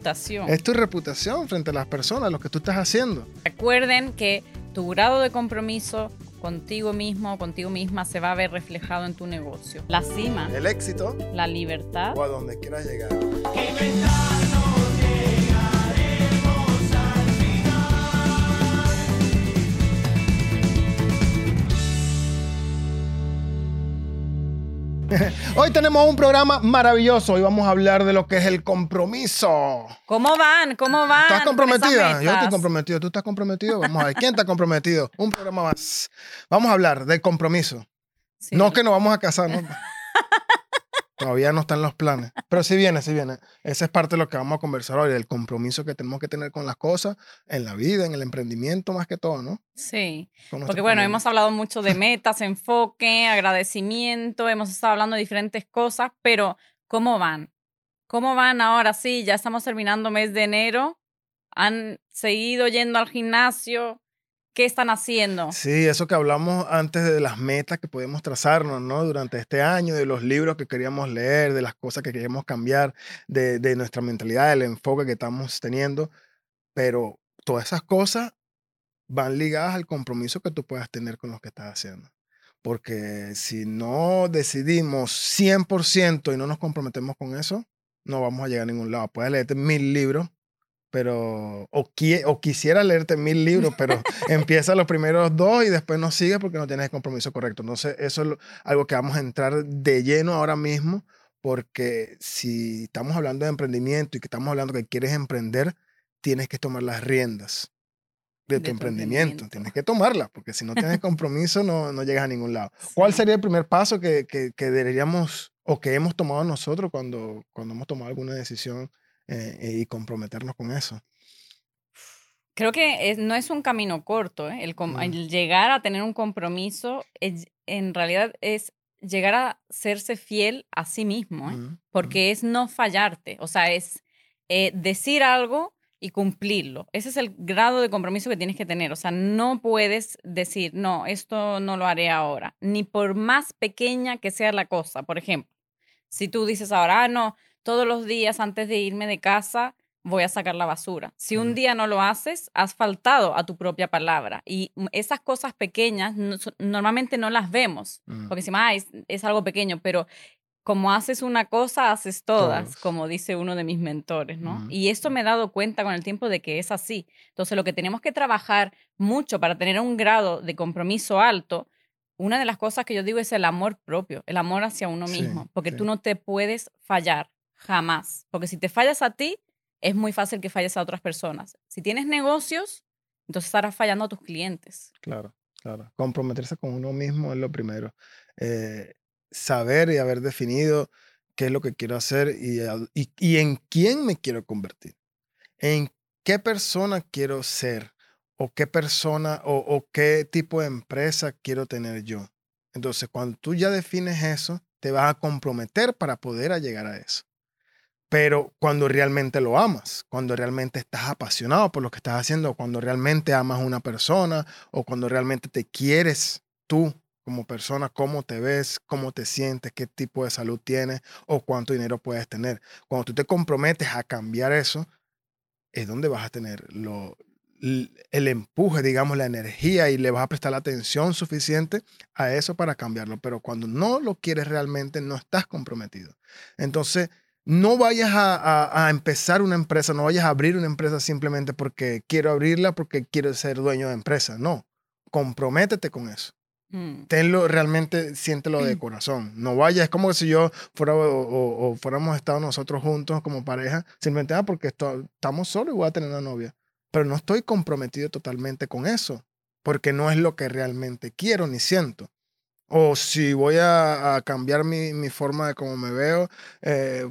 reputación. Es tu reputación frente a las personas, lo que tú estás haciendo. Recuerden que tu grado de compromiso contigo mismo o contigo misma se va a ver reflejado en tu negocio. La cima, El éxito la libertad. o a donde quieras llegar. Hoy tenemos un programa maravilloso. Hoy vamos a hablar de lo que es el compromiso. ¿Cómo van? ¿Cómo van? ¿Estás comprometida? Yo estoy comprometido. ¿Tú estás comprometido? Vamos a ver. ¿Quién está comprometido? Un programa más. Vamos a hablar del compromiso. Sí. No que nos vamos a casar, ¿no? Todavía no están los planes. Pero sí viene, sí viene. Esa es parte de lo que vamos a conversar hoy, del compromiso que tenemos que tener con las cosas, en la vida, en el emprendimiento, más que todo, ¿no? Sí. Porque bueno, familia. hemos hablado mucho de metas, enfoque, agradecimiento, hemos estado hablando de diferentes cosas, pero ¿cómo van? ¿Cómo van ahora? Sí, ya estamos terminando mes de enero. ¿Han seguido yendo al gimnasio? ¿Qué están haciendo? Sí, eso que hablamos antes de las metas que podemos trazarnos, ¿no? Durante este año, de los libros que queríamos leer, de las cosas que queríamos cambiar, de, de nuestra mentalidad, del enfoque que estamos teniendo. Pero todas esas cosas van ligadas al compromiso que tú puedas tener con lo que estás haciendo. Porque si no decidimos 100% y no nos comprometemos con eso, no vamos a llegar a ningún lado. Puedes leerte mil libros, pero o, qui- o quisiera leerte mil libros, pero empieza los primeros dos y después no sigue porque no tienes el compromiso correcto. Entonces, eso es lo- algo que vamos a entrar de lleno ahora mismo, porque si estamos hablando de emprendimiento y que estamos hablando que quieres emprender, tienes que tomar las riendas de tu De tu emprendimiento. emprendimiento. Tienes que tomarlas, porque si no tienes compromiso, no, no llegas a ningún lado. ¿Cuál Sí. sería el primer paso que, que, que deberíamos o que hemos tomado nosotros cuando, cuando hemos tomado alguna decisión eh, y comprometernos con eso? Creo que es- no es un camino corto, ¿eh? el, Mm. el llegar a tener un compromiso es- en realidad es llegar a serse fiel a sí mismo, ¿eh? Ujú, porque es no fallarte, o sea, es eh, decir algo y cumplirlo. Ese es el grado de compromiso que tienes que tener, o sea, no puedes decir, no, esto no lo haré ahora, ni por más pequeña que sea la cosa. Por ejemplo, si tú dices ahora, ah, no, todos los días antes de irme de casa voy a sacar la basura. Si un día no lo haces, has faltado a tu propia palabra. Y esas cosas pequeñas no normalmente no las vemos, porque decimos, ah, es, es algo pequeño, pero como haces una cosa, haces todas, como dice uno de mis mentores, ¿no? Y esto me he dado cuenta con el tiempo de que es así. Entonces, lo que tenemos que trabajar mucho para tener un grado de compromiso alto, una de las cosas que yo digo es el amor propio, el amor hacia uno Sí, mismo, porque sí. tú no te puedes fallar jamás, porque si te fallas a ti, es muy fácil que falles a otras personas. Si tienes negocios, entonces estarás fallando a tus clientes. Claro, claro. Comprometerse con uno mismo es lo primero. Eh, saber y haber definido qué es lo que quiero hacer y, y- en quién me quiero convertir. En qué persona quiero ser o qué persona o, o qué tipo de empresa quiero tener yo. Entonces, cuando tú ya defines eso, te vas a comprometer para poder llegar a eso. Pero cuando realmente lo amas, cuando realmente estás apasionado por lo que estás haciendo, cuando realmente amas a una persona o cuando realmente te quieres tú como persona, cómo te ves, cómo te sientes, qué tipo de salud tienes o cuánto dinero puedes tener. Cuando tú te comprometes a cambiar eso, es donde vas a tener lo, el empuje, digamos, la energía y le vas a prestar la atención suficiente a eso para cambiarlo. Pero cuando no lo quieres realmente, no estás comprometido. Entonces, no vayas a, a- a empezar una empresa, no vayas a abrir una empresa simplemente porque quiero abrirla, porque quiero ser dueño de empresa. No, comprométete con eso. Mm. Tenlo realmente, siéntelo de corazón. No vayas, es como si yo fuera o, o- o fuéramos estado nosotros juntos como pareja, simplemente ah, porque esto- estamos solos y voy a tener una novia. Pero no estoy comprometido totalmente con eso, porque no es lo que realmente quiero ni siento. O si voy a, cambiar mi, mi forma de cómo me veo, eh,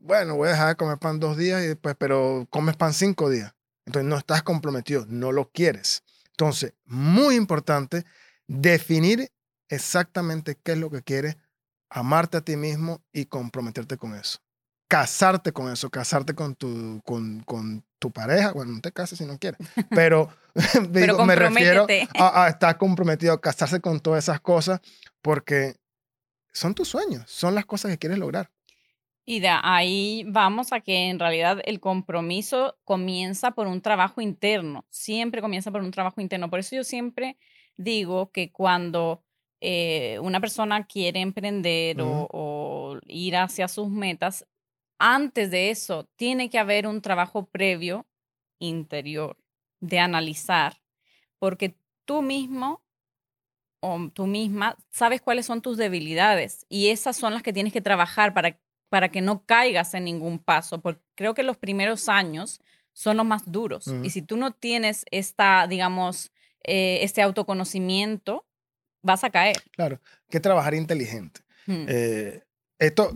bueno, voy a dejar de comer pan dos días, y después, pero comes pan cinco días. Entonces no estás comprometido, no lo quieres. Entonces, muy importante definir exactamente qué es lo que quieres, amarte a ti mismo y comprometerte con eso. Casarte con eso, casarte con tu, con, con tu pareja. Bueno, no te cases si no quieres, pero, digo, me refiero a, a estar comprometido, a casarse con todas esas cosas, porque son tus sueños, son las cosas que quieres lograr. Y de ahí vamos a que en realidad el compromiso comienza por un trabajo interno, siempre comienza por un trabajo interno. Por eso yo siempre digo que cuando eh, una persona quiere emprender o, o ir hacia sus metas, antes de eso tiene que haber un trabajo previo interior de analizar, porque tú mismo o tú misma sabes cuáles son tus debilidades y esas son las que tienes que trabajar para para que no caigas en ningún paso, porque creo que los primeros años son los más duros. Y si tú no tienes esta, digamos, eh, este autoconocimiento, vas a caer. Claro, que trabajar inteligente. Eh, esto,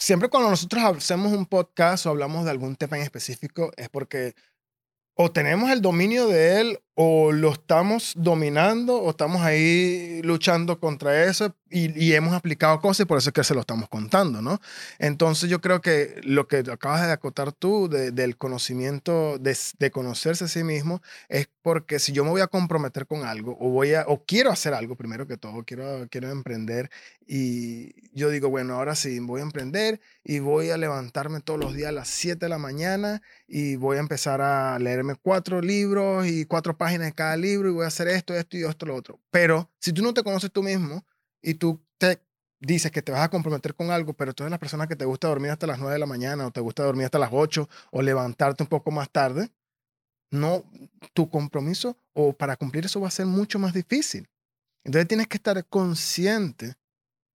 siempre cuando nosotros hacemos un podcast o hablamos de algún tema en específico, es porque o tenemos el dominio de él o lo estamos dominando o estamos ahí luchando contra eso y, hemos aplicado cosas y por eso es que se lo estamos contando, ¿no? Entonces yo creo que lo que acabas de acotar tú del conocimiento, de, conocerse a sí mismo, es porque si yo me voy a comprometer con algo o, voy a, o quiero hacer algo, primero que todo, quiero, quiero emprender y yo digo, bueno, ahora sí, voy a emprender y voy a levantarme todos los días a las 7 de la mañana y voy a empezar a leerme cuatro libros y cuatro páginas de cada libro y voy a hacer esto, esto y esto, lo otro. Pero si tú no te conoces tú mismo, y tú te dices que te vas a comprometer con algo, pero tú eres la persona que te gusta dormir hasta las 9 de la mañana o te gusta dormir hasta las 8 o levantarte un poco más tarde, no, tu compromiso o para cumplir eso va a ser mucho más difícil. Entonces tienes que estar consciente,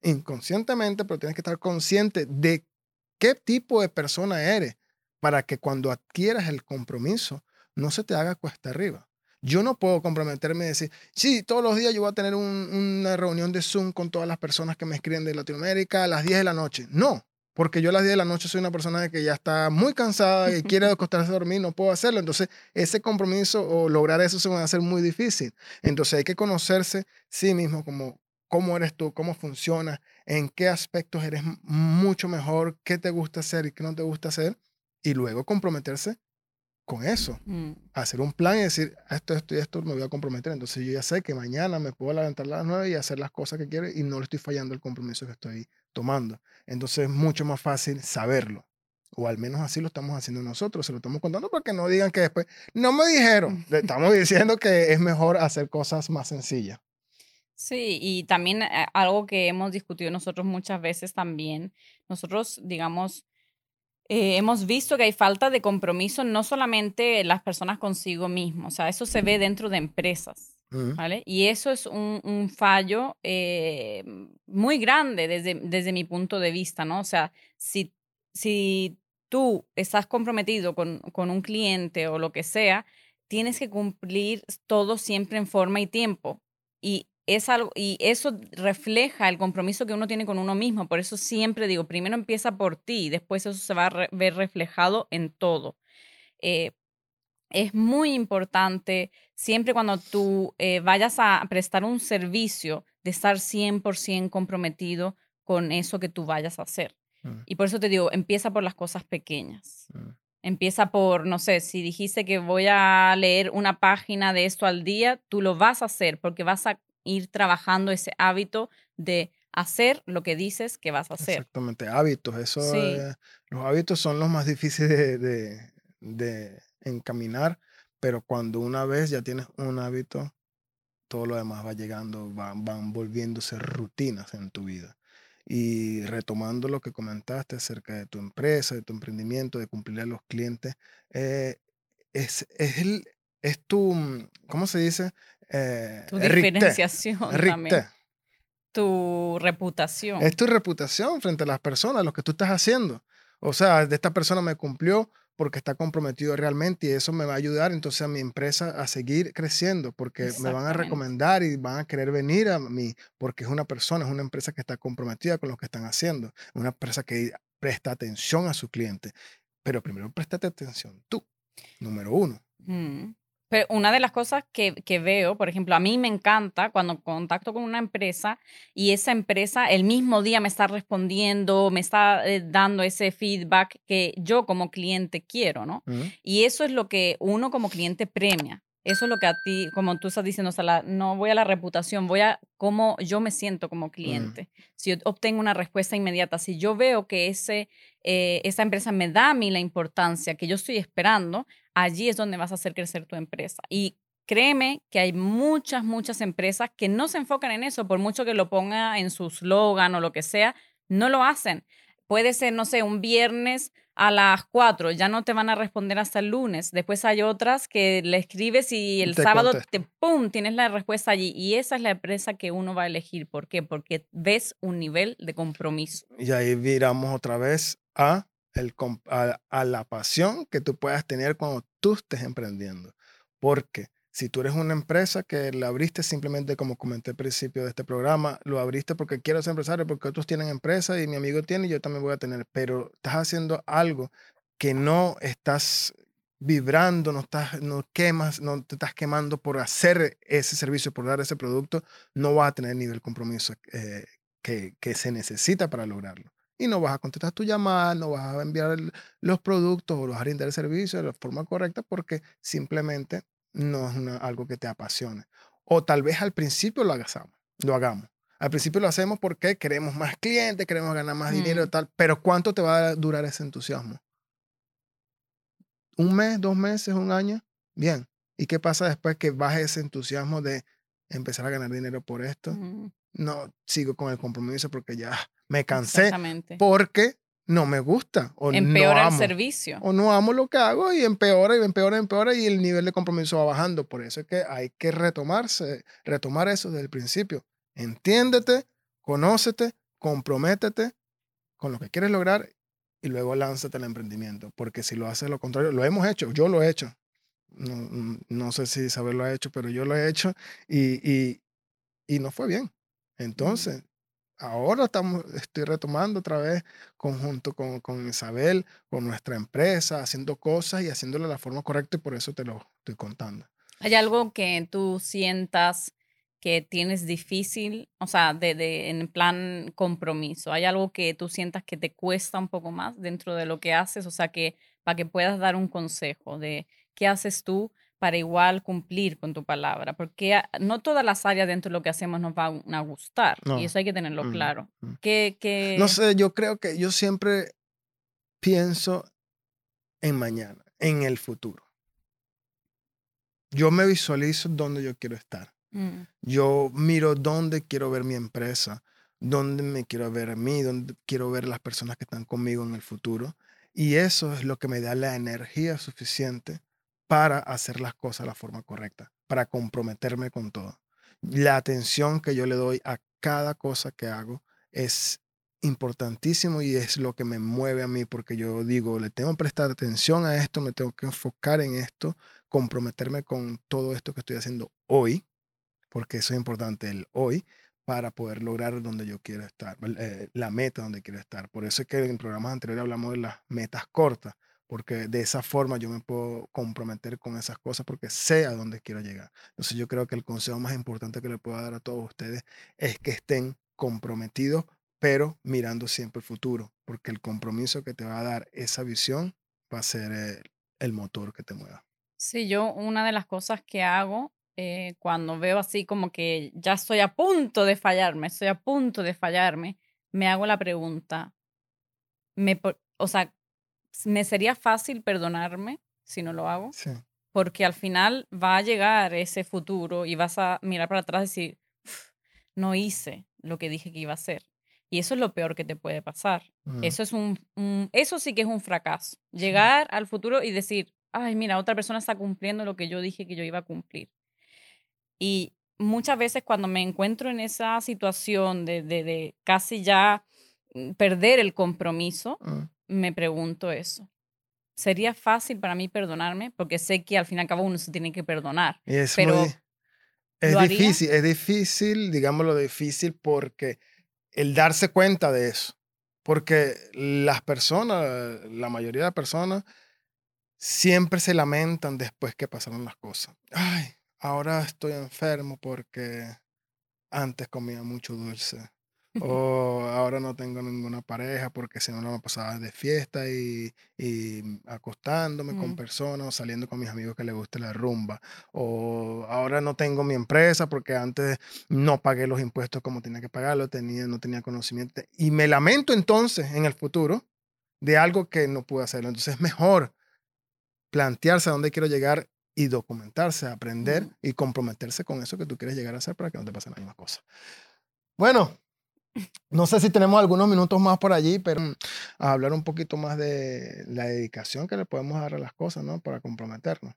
inconscientemente, pero tienes que estar consciente de qué tipo de persona eres para que cuando adquieras el compromiso no se te haga cuesta arriba. Yo no puedo comprometerme y decir, sí, todos los días yo voy a tener una reunión de Zoom con todas las personas que me escriben de Latinoamérica a las 10 de la noche. No, porque yo a las 10 de la noche soy una persona que ya está muy cansada y quiere acostarse a dormir, no puedo hacerlo. Entonces, ese compromiso o lograr eso se va a hacer muy difícil. Entonces, hay que conocerse sí mismo como cómo eres tú, cómo funciona, en qué aspectos eres mucho mejor, qué te gusta hacer y qué no te gusta hacer, y luego comprometerse con eso. Mm. Hacer un plan y decir, esto, esto y esto me voy a comprometer. Entonces yo ya sé que mañana me puedo levantar a las nueve y hacer las cosas que quiero y no le estoy fallando el compromiso que estoy tomando. Entonces es mucho más fácil saberlo. O al menos así lo estamos haciendo nosotros, se lo estamos contando porque no digan que después, no me dijeron, le estamos diciendo que es mejor hacer cosas más sencillas. Sí, y también eh, algo que hemos discutido nosotros muchas veces también, nosotros, digamos, eh, hemos visto que hay falta de compromiso no solamente las personas consigo mismos, o sea, eso se ve dentro de empresas, ¿vale? Y eso es un, fallo eh, muy grande desde, desde mi punto de vista, ¿no? O sea, si, si tú estás comprometido con, con un cliente o lo que sea, tienes que cumplir todo siempre en forma y tiempo. Y es algo, y eso refleja el compromiso que uno tiene con uno mismo. Por eso siempre digo, primero empieza por ti, después eso se va a ver reflejado en todo. Eh, es muy importante siempre cuando tú eh, vayas a prestar un servicio de estar 100% comprometido con eso que tú vayas a hacer. Mm. Y por eso te digo, empieza por las cosas pequeñas. Mm. Empieza por, no sé, si dijiste que voy a leer una página de esto al día, tú lo vas a hacer porque vas a ir trabajando ese hábito de hacer lo que dices que vas a hacer. Exactamente, hábitos. Eso, los hábitos son los más difíciles de, encaminar, pero cuando una vez ya tienes un hábito, todo lo demás va llegando, van, van volviéndose rutinas en tu vida. Y retomando lo que comentaste acerca de tu empresa, de tu emprendimiento, de cumplir a los clientes, eh, es, es, el, es tu, ¿cómo se dice? Eh, tu diferenciación también. Tu reputación. Es tu reputación frente a las personas, lo que tú estás haciendo. O sea, de esta persona me cumplió porque está comprometido realmente y eso me va a ayudar entonces a mi empresa a seguir creciendo porque me van a recomendar y van a querer venir a mí porque es una persona, es una empresa que está comprometida con lo que están haciendo, una empresa que presta atención a su cliente. Pero primero préstate atención tú, número uno. Pero una de las cosas que, que, veo, por ejemplo, a mí me encanta cuando contacto con una empresa y esa empresa el mismo día me está respondiendo, me está eh, dando ese feedback que yo como cliente quiero, ¿no? Y eso es lo que uno como cliente premia. Eso es lo que a ti, como tú estás diciendo, o sea, la- no voy a la reputación, voy a cómo yo me siento como cliente. Si yo obtengo una respuesta inmediata, si yo veo que ese, eh, esa empresa me da a mí la importancia que yo estoy esperando, allí es donde vas a hacer crecer tu empresa. Y créeme que hay muchas, muchas empresas que no se enfocan en eso, por mucho que lo ponga en su slogan o lo que sea, no lo hacen. Puede ser, no sé, un viernes a las 4, ya no te van a responder hasta el lunes. Después hay otras que le escribes y el Te sábado te pum, tienes la respuesta allí. Y esa es la empresa que uno va a elegir. ¿Por qué? Porque ves un nivel de compromiso. Y ahí viramos otra vez a, el, a, la pasión que tú puedas tener cuando tú estés emprendiendo. Porque si tú eres una empresa que la abriste simplemente, como comenté al principio de este programa, lo abriste porque quiero ser empresario, porque otros tienen empresa y mi amigo tiene y yo también voy a tener, pero estás haciendo algo que no estás vibrando, no estás, no quemas, no te estás quemando por hacer ese servicio, por dar ese producto, no vas a tener el nivel compromiso eh, que, que se necesita para lograrlo. Y no vas a contestar tu llamada, no vas a enviar el- los productos o los a brindar el servicio de la forma correcta porque simplemente no es una- algo que te apasione. O tal vez al principio lo hagamos, lo hagamos. Al principio lo hacemos porque queremos más clientes, queremos ganar más dinero, Mm. tal. Pero ¿cuánto te va a durar ese entusiasmo? ¿Un mes, dos meses, un año? Bien. ¿Y qué pasa después que baje ese entusiasmo de empezar a ganar dinero por esto? Ujú, no sigo con el compromiso porque ya me cansé porque no me gusta o no Empeora el amo servicio. o no amo lo que hago y empeora y empeora y empeora y el nivel de compromiso va bajando. Por eso es que hay que retomarse, retomar eso desde el principio. Entiéndete, conócete, comprométete con lo que quieres lograr y luego lánzate al emprendimiento. Porque si lo haces lo contrario, lo hemos hecho, yo lo he hecho. No, no- no sé si Isabel lo ha hecho, pero yo lo he hecho y, y, y no fue bien. Entonces, ahora estamos, estoy retomando otra vez conjunto con, con Isabel, con nuestra empresa, haciendo cosas y haciéndolo de la forma correcta y por eso te lo estoy contando. ¿Hay algo que tú sientas que tienes difícil, o sea, de, de- en plan compromiso? ¿Hay algo que tú sientas que te cuesta un poco más dentro de lo que haces? O sea, que para que puedas dar un consejo de qué haces tú para igual cumplir con tu palabra, porque no todas las áreas dentro de lo que hacemos nos van a gustar No. y eso hay que tenerlo Mm, claro. mm. ¿Qué, qué- No sé, yo creo que yo siempre pienso en mañana, en el futuro. Yo me visualizo donde yo quiero estar. Mm, Yo miro dónde quiero ver mi empresa, dónde me quiero ver a mí, dónde quiero ver las personas que están conmigo en el futuro. Y eso es lo que me da la energía suficiente para hacer las cosas de la forma correcta, para comprometerme con todo. La atención que yo le doy a cada cosa que hago es importantísimo y es lo que me mueve a mí porque yo digo, le tengo que prestar atención a esto, me tengo que enfocar en esto, comprometerme con todo esto que estoy haciendo hoy, porque eso es importante, el hoy, para poder lograr donde yo quiero estar, eh, la meta donde quiero estar. Por eso es que en programas anteriores hablamos de las metas cortas, porque de esa forma yo me puedo comprometer con esas cosas porque sé a dónde quiero llegar. Entonces yo creo que el consejo más importante que le puedo dar a todos ustedes es que estén comprometidos, pero mirando siempre el futuro, porque el compromiso que te va a dar esa visión va a ser eh, el motor que te mueva. Sí, yo una de las cosas que hago eh, cuando veo así como que ya estoy a punto de fallarme, estoy a punto de fallarme, me hago la pregunta, me, o sea, ¿me sería fácil perdonarme si no lo hago? Sí. Porque al final va a llegar ese futuro y vas a mirar para atrás y decir, "Uf, no hice lo que dije que iba a hacer. Y eso es lo peor que te puede pasar. Mm. Eso es un, un- eso sí que es un fracaso. Llegar al futuro y decir, ay, mira, otra persona está cumpliendo lo que yo dije que yo iba a cumplir. Y muchas veces cuando me encuentro en esa situación de, de, de casi ya mm, perder el compromiso, Mm. Me pregunto eso. ¿Sería fácil para mí perdonarme? Porque sé que al fin y al cabo uno se tiene que perdonar. Y es Pero, muy, es ¿lo haría? difícil, es difícil, digámoslo difícil, porque el darse cuenta de eso, porque las personas, la mayoría de las personas, siempre se lamentan después que pasaron las cosas. Ay, ahora estoy enfermo porque antes comía mucho dulce. O ahora no tengo ninguna pareja porque si no, no me pasaba de fiesta y, y acostándome con Mm, personas o saliendo con mis amigos que les guste la rumba, o ahora no tengo mi empresa porque antes no pagué los impuestos como tenía que pagarlo, tenía, no tenía conocimiento y me lamento entonces en el futuro de algo que no pude hacerlo. Entonces es mejor plantearse a dónde quiero llegar y documentarse, aprender mm. y comprometerse con eso que tú quieres llegar a hacer para que no te pasen las mismas cosas. Bueno, no sé si tenemos algunos minutos más por allí, pero mm, a hablar un poquito más de la dedicación que le podemos dar a las cosas, ¿no? Para comprometernos.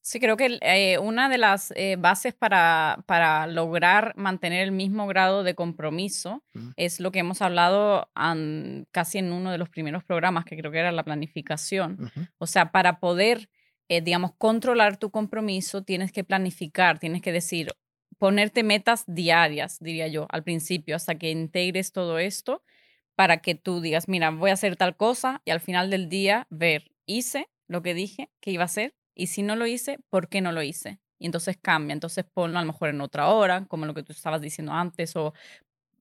Sí, creo que eh, una de las eh, bases para, para lograr mantener el mismo grado de compromiso es lo que hemos hablado an- casi en uno de los primeros programas, que creo que era la planificación. O sea, para poder, eh, digamos, controlar tu compromiso, tienes que planificar, tienes que decir, ponerte metas diarias, diría yo, al principio, hasta que integres todo esto, para que tú digas, mira, voy a hacer tal cosa y al final del día ver, hice lo que dije que iba a hacer y si no lo hice, ¿por qué no lo hice? Y entonces cambia, entonces ponlo a lo mejor en otra hora, como lo que tú estabas diciendo antes, o,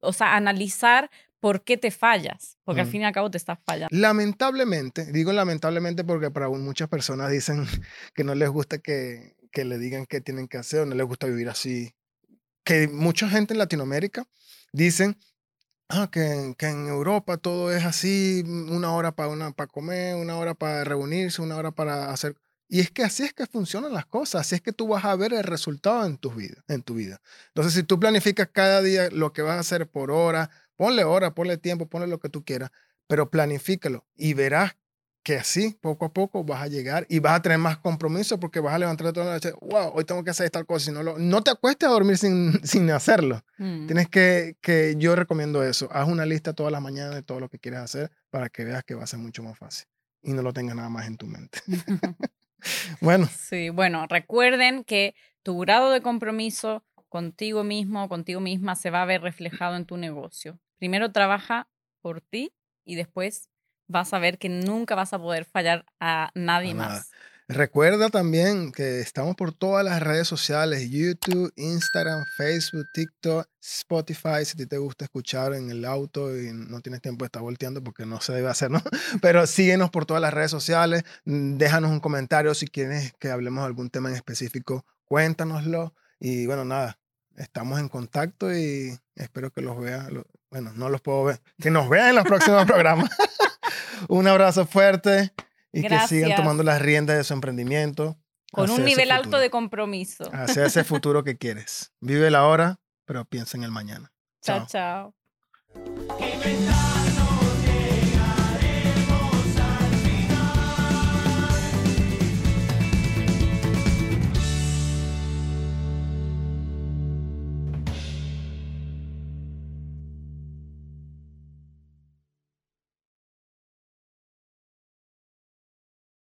o sea, analizar por qué te fallas, porque al Mm. fin y al cabo te estás fallando. Lamentablemente, digo lamentablemente porque para muchas personas dicen que no les gusta que, que le digan qué tienen que hacer o no les gusta vivir así. Que mucha gente en Latinoamérica dicen ah, que, que en Europa todo es así, mm, una hora para una, para comer, una hora para reunirse, una hora para hacer... Y es que así es que funcionan las cosas, así es que tú vas a ver el resultado en tu vida, en tu vida. Entonces, si tú planificas cada día lo que vas a hacer por hora, ponle hora, ponle tiempo, ponle lo que tú quieras, pero planifícalo y verás que así, poco a poco, vas a llegar y vas a tener más compromiso porque vas a levantarte toda la noche, wow, hoy tengo que hacer tal cosa, no, lo, no te acuestes a dormir sin, sin hacerlo. Mm. Tienes que, que, yo recomiendo eso, haz una lista todas las mañanas de todo lo que quieres hacer para que veas que va a ser mucho más fácil y no lo tengas nada más en tu mente. Bueno, Sí, bueno, recuerden que tu grado de compromiso contigo mismo, contigo misma, se va a ver reflejado en tu negocio. Primero trabaja por ti y después vas a ver que nunca vas a poder fallar a nadie A más. recuerda también que estamos por todas las redes sociales, YouTube, Instagram, Facebook, TikTok, Spotify, si a ti te gusta escuchar en el auto y no tienes tiempo de estar volteando porque no se debe hacer, ¿no? Pero síguenos por todas las redes sociales, mm, déjanos un comentario si quieres que hablemos de algún tema en específico, cuéntanoslo y bueno, nada, estamos en contacto y espero que los vean, lo- bueno, no los puedo ver, que nos vean en los próximos programas. Un abrazo fuerte y que sigan tomando las riendas de su emprendimiento. Con un nivel alto de compromiso. Hacia ese futuro que quieres. Vive la hora, pero piensa en el mañana. Chao, Chao.